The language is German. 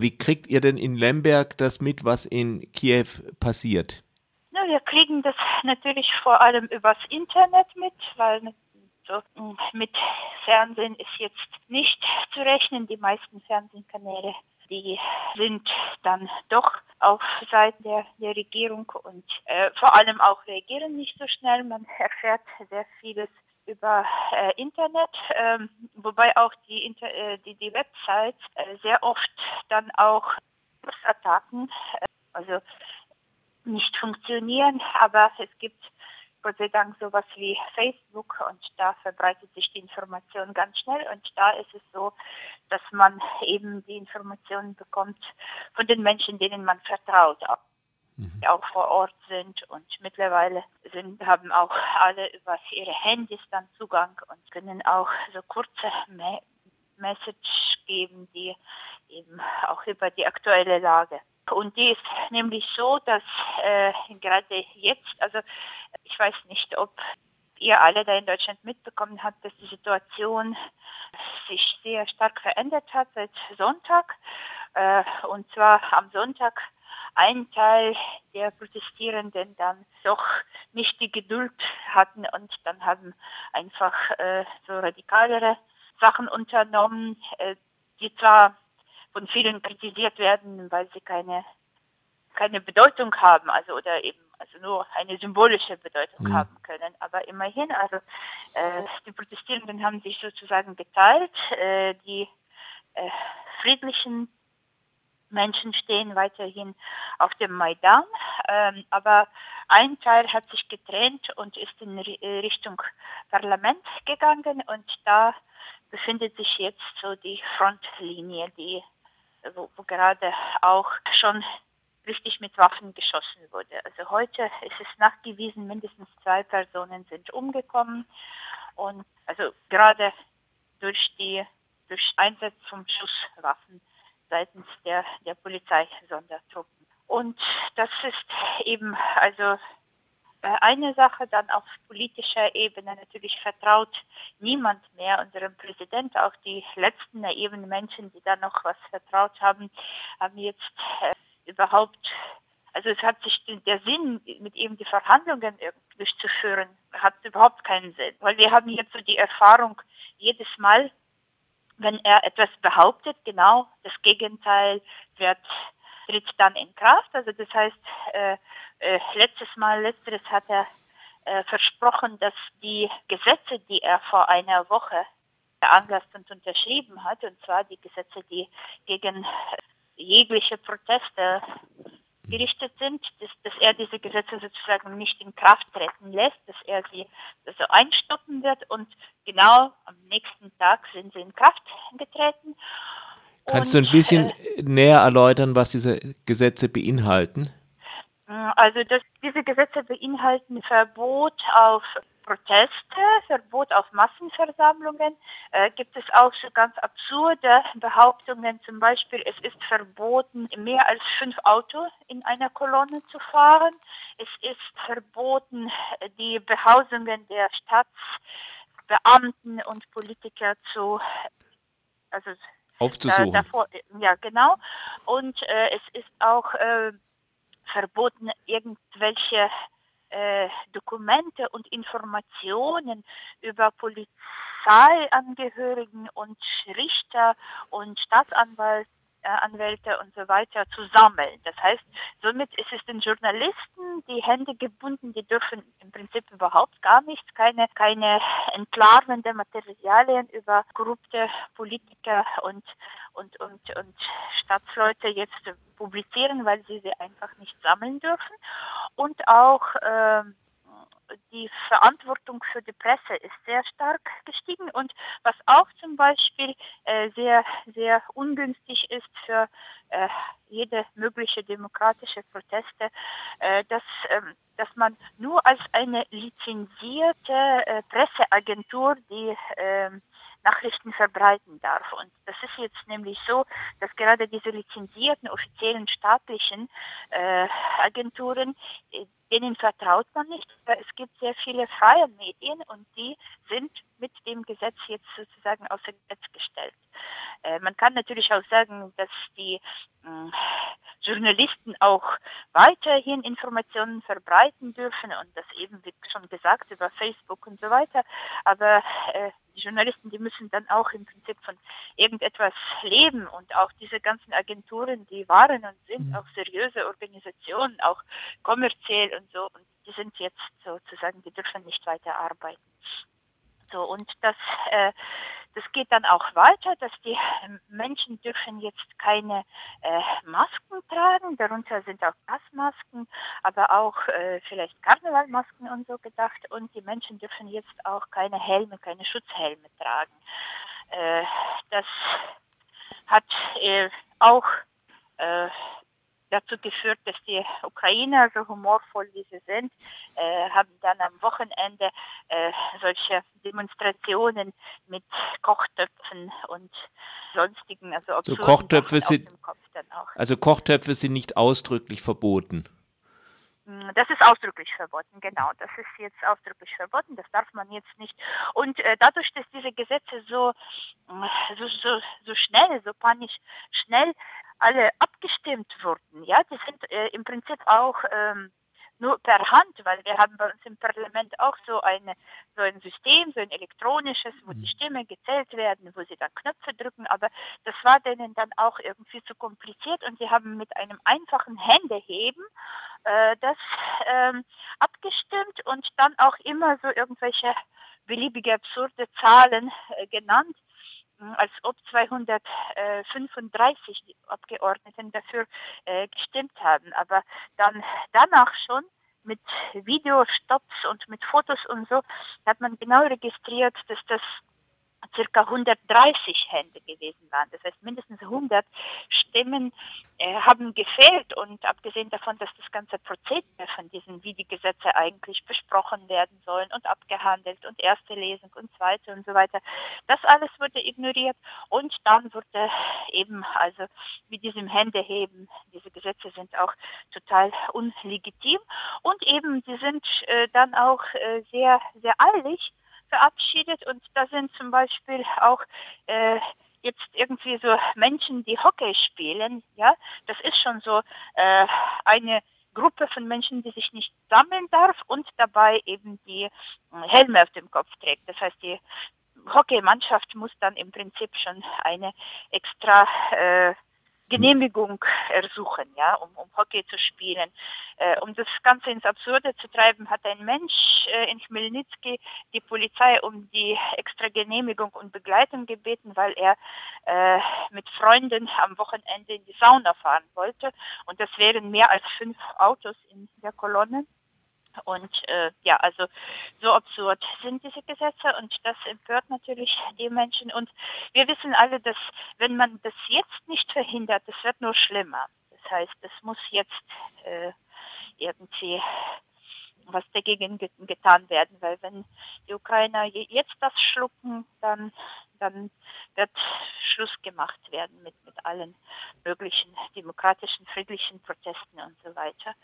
Wie kriegt ihr denn in Lemberg das mit, was in Kiew passiert? Na, wir kriegen das natürlich vor allem übers Internet mit, weil so hm, mit Fernsehen ist jetzt nicht zu rechnen. Die meisten Fernsehkanäle, die sind dann doch auf Seiten der, der Regierung und äh, vor allem auch reagieren nicht so schnell. Man erfährt sehr vieles über äh, Internet, ähm, wobei auch die, Inter äh, die, die Websites äh, sehr oft dann auch Attacken, äh, also nicht funktionieren, aber es gibt Gott sei Dank sowas wie Facebook und da verbreitet sich die Information ganz schnell. Und da ist es so, dass man eben die Informationen bekommt von den Menschen, denen man vertraut die auch vor Ort sind und mittlerweile sind, haben auch alle über ihre Handys dann Zugang und können auch so kurze Me Message geben, die eben auch über die aktuelle Lage. Und die ist nämlich so, dass äh, gerade jetzt, also ich weiß nicht, ob ihr alle da in Deutschland mitbekommen habt, dass die Situation sich sehr stark verändert hat seit Sonntag. Äh, und zwar am Sonntag ein Teil der Protestierenden dann doch nicht die Geduld hatten und dann haben einfach äh, so radikalere Sachen unternommen, äh, die zwar von vielen kritisiert werden, weil sie keine keine Bedeutung haben, also oder eben also nur eine symbolische Bedeutung mhm. haben können. Aber immerhin, also äh, die Protestierenden haben sich sozusagen geteilt, äh, die äh, friedlichen Menschen stehen weiterhin auf dem Maidan, ähm, aber ein Teil hat sich getrennt und ist in äh, Richtung Parlament gegangen. Und da befindet sich jetzt so die Frontlinie, die wo, wo gerade auch schon richtig mit Waffen geschossen wurde. Also heute ist es nachgewiesen, mindestens zwei Personen sind umgekommen. Und also gerade durch die durch Einsatz von Schusswaffen seitens der, der Polizeisondertruppen. Und das ist eben also äh, eine Sache, dann auf politischer Ebene natürlich vertraut niemand mehr unserem Präsident. Auch die letzten naiven Menschen, die da noch was vertraut haben, haben jetzt äh, überhaupt, also es hat sich der Sinn, mit ihm die Verhandlungen durchzuführen, hat überhaupt keinen Sinn. Weil wir haben jetzt so die Erfahrung, jedes Mal, wenn er etwas behauptet, genau das Gegenteil wird tritt dann in Kraft. Also das heißt, äh, äh, letztes Mal, letzteres hat er äh, versprochen, dass die Gesetze, die er vor einer Woche veranlasst und unterschrieben hat, und zwar die Gesetze, die gegen jegliche Proteste gerichtet sind, dass, dass er diese Gesetze sozusagen nicht in Kraft treten lässt, dass er sie also einstoppen wird und genau am nächsten Tag sind sie in Kraft getreten. Kannst und, du ein bisschen äh, näher erläutern, was diese Gesetze beinhalten? Also das, diese Gesetze beinhalten Verbot auf Proteste, Verbot auf Massenversammlungen, äh, gibt es auch so ganz absurde Behauptungen, zum Beispiel es ist verboten, mehr als fünf Autos in einer Kolonne zu fahren. Es ist verboten, die Behausungen der Staatsbeamten und Politiker zu also aufzusuchen. Äh, davor, ja, genau. Und äh, es ist auch äh, verboten, irgendwelche äh, Dokumente und Informationen über Polizeiangehörigen und Richter und Staatsanwälte äh, Anwälte und so weiter zu sammeln. Das heißt, somit ist es den Journalisten die Hände gebunden, die dürfen im Prinzip überhaupt gar nichts, keine, keine entlarvende Materialien über korrupte Politiker und, und, und, und Staatsleute jetzt publizieren, weil sie sie einfach nicht sammeln dürfen. Und auch äh, die Verantwortung für die Presse ist sehr stark gestiegen. Und was auch zum Beispiel äh, sehr, sehr ungünstig ist für äh, jede mögliche demokratische Proteste, äh, dass, ähm, dass man nur als eine lizenzierte äh, Presseagentur, die ähm, Nachrichten verbreiten darf. Und das ist jetzt nämlich so, dass gerade diese lizenzierten, offiziellen staatlichen äh, Agenturen, äh, denen vertraut man nicht. Es gibt sehr viele freie Medien und die sind mit dem Gesetz jetzt sozusagen außer Gesetz gestellt. Äh, man kann natürlich auch sagen, dass die äh, Journalisten auch weiterhin Informationen verbreiten dürfen und das eben, wie schon gesagt, über Facebook und so weiter. Aber äh, die Journalisten, die müssen dann auch im Prinzip von irgendetwas leben und auch diese ganzen Agenturen, die waren und sind mhm. auch seriöse Organisationen, auch kommerziell und so, und die sind jetzt sozusagen, die dürfen nicht weiter arbeiten. So, und das, äh, das geht dann auch weiter, dass die Menschen dürfen jetzt keine äh, Masken tragen, darunter sind auch Gasmasken, aber auch äh, vielleicht Karnevalmasken und so gedacht. Und die Menschen dürfen jetzt auch keine Helme, keine Schutzhelme tragen. Äh, das hat äh, auch äh, dazu geführt, dass die Ukrainer, so humorvoll wie sie sind, äh, haben dann am Wochenende äh, solche Demonstrationen mit Kochtöpfen und sonstigen, also so Kochtöpfe sind, also Kochtöpfe sind nicht ausdrücklich verboten. Hm, das ist ausdrücklich verboten, genau. Das ist jetzt ausdrücklich verboten. Das darf man jetzt nicht. Und äh, dadurch, dass diese Gesetze so, so, so, so schnell, so panisch schnell alle abgestimmt wurden. Ja, die sind äh, im Prinzip auch ähm, nur per Hand, weil wir haben bei uns im Parlament auch so eine so ein System, so ein elektronisches, wo die mhm. Stimmen gezählt werden, wo sie dann Knöpfe drücken, aber das war denen dann auch irgendwie zu kompliziert und sie haben mit einem einfachen Händeheben äh, das ähm, abgestimmt und dann auch immer so irgendwelche beliebige absurde Zahlen äh, genannt als ob 235 Abgeordneten dafür äh, gestimmt haben. Aber dann danach schon mit Videostopps und mit Fotos und so hat man genau registriert, dass das circa 130 Hände gewesen waren. Das heißt, mindestens 100 Stimmen haben gefehlt und abgesehen davon, dass das ganze Prozedere von diesen, wie die Gesetze eigentlich besprochen werden sollen und abgehandelt und erste Lesung und zweite und so weiter, das alles wurde ignoriert und dann wurde eben, also mit diesem Händeheben, diese Gesetze sind auch total unlegitim und eben, sie sind äh, dann auch äh, sehr, sehr eilig verabschiedet und da sind zum Beispiel auch äh, jetzt irgendwie so Menschen, die Hockey spielen, ja, das ist schon so äh, eine Gruppe von Menschen, die sich nicht sammeln darf und dabei eben die äh, Helme auf dem Kopf trägt. Das heißt, die Hockeymannschaft muss dann im Prinzip schon eine extra äh, Genehmigung ersuchen, ja, um, um Hockey zu spielen. Äh, um das Ganze ins Absurde zu treiben, hat ein Mensch äh, in Chmelnytsky die Polizei um die extra Genehmigung und Begleitung gebeten, weil er äh, mit Freunden am Wochenende in die Sauna fahren wollte. Und das wären mehr als fünf Autos in der Kolonne. Und äh, ja, also so absurd sind diese Gesetze und das empört natürlich die Menschen. Und wir wissen alle, dass wenn man das jetzt nicht verhindert, das wird nur schlimmer. Das heißt, es muss jetzt äh, irgendwie was dagegen getan werden, weil wenn die Ukrainer jetzt das schlucken, dann, dann wird Schluss gemacht werden mit, mit allen möglichen demokratischen, friedlichen Protesten und so weiter.